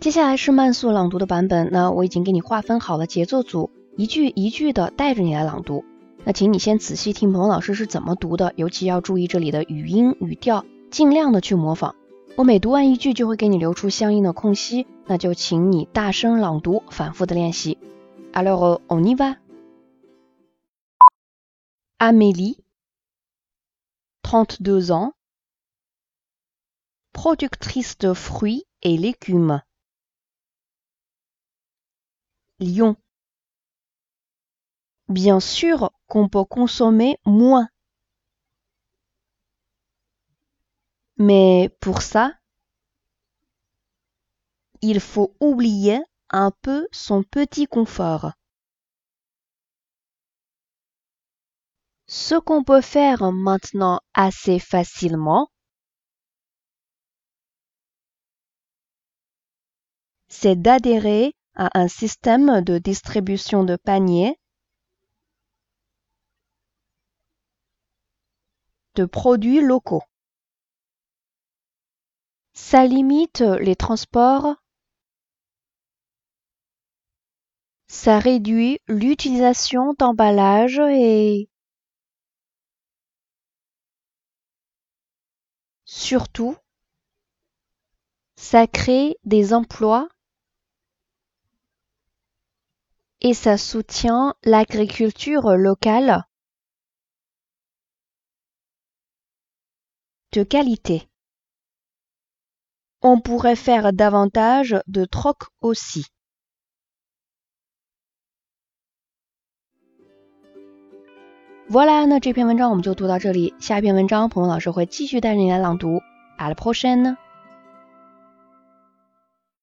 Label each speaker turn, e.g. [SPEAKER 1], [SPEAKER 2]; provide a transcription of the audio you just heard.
[SPEAKER 1] 接下来是慢速朗读的版本，那我已经给你划分好了节奏组，一句一句的带着你来朗读。那请你先仔细听彭老师是怎么读的，尤其要注意这里的语音语调，尽量的去模仿。我每读完一句就会给你留出相应的空隙，那就请你大声朗读，反复的练习。Alors on y va. Amélie, 32 ans, productrice de fruits et légumes. Bien sûr qu'on peut consommer moins. Mais pour ça, il faut oublier un peu son petit confort. Ce qu'on peut faire maintenant assez facilement, c'est d'adhérer à un système de distribution de paniers de produits locaux. Ça limite les transports, ça réduit l'utilisation d'emballage et surtout, ça crée des emplois et ça soutient l'agriculture locale de qualité. On pourrait faire davantage de troc aussi. Voilà，那这篇文章我们就读到这里。下一篇文章，鹏鹏老师会继续带着你来朗读。À la prochaine！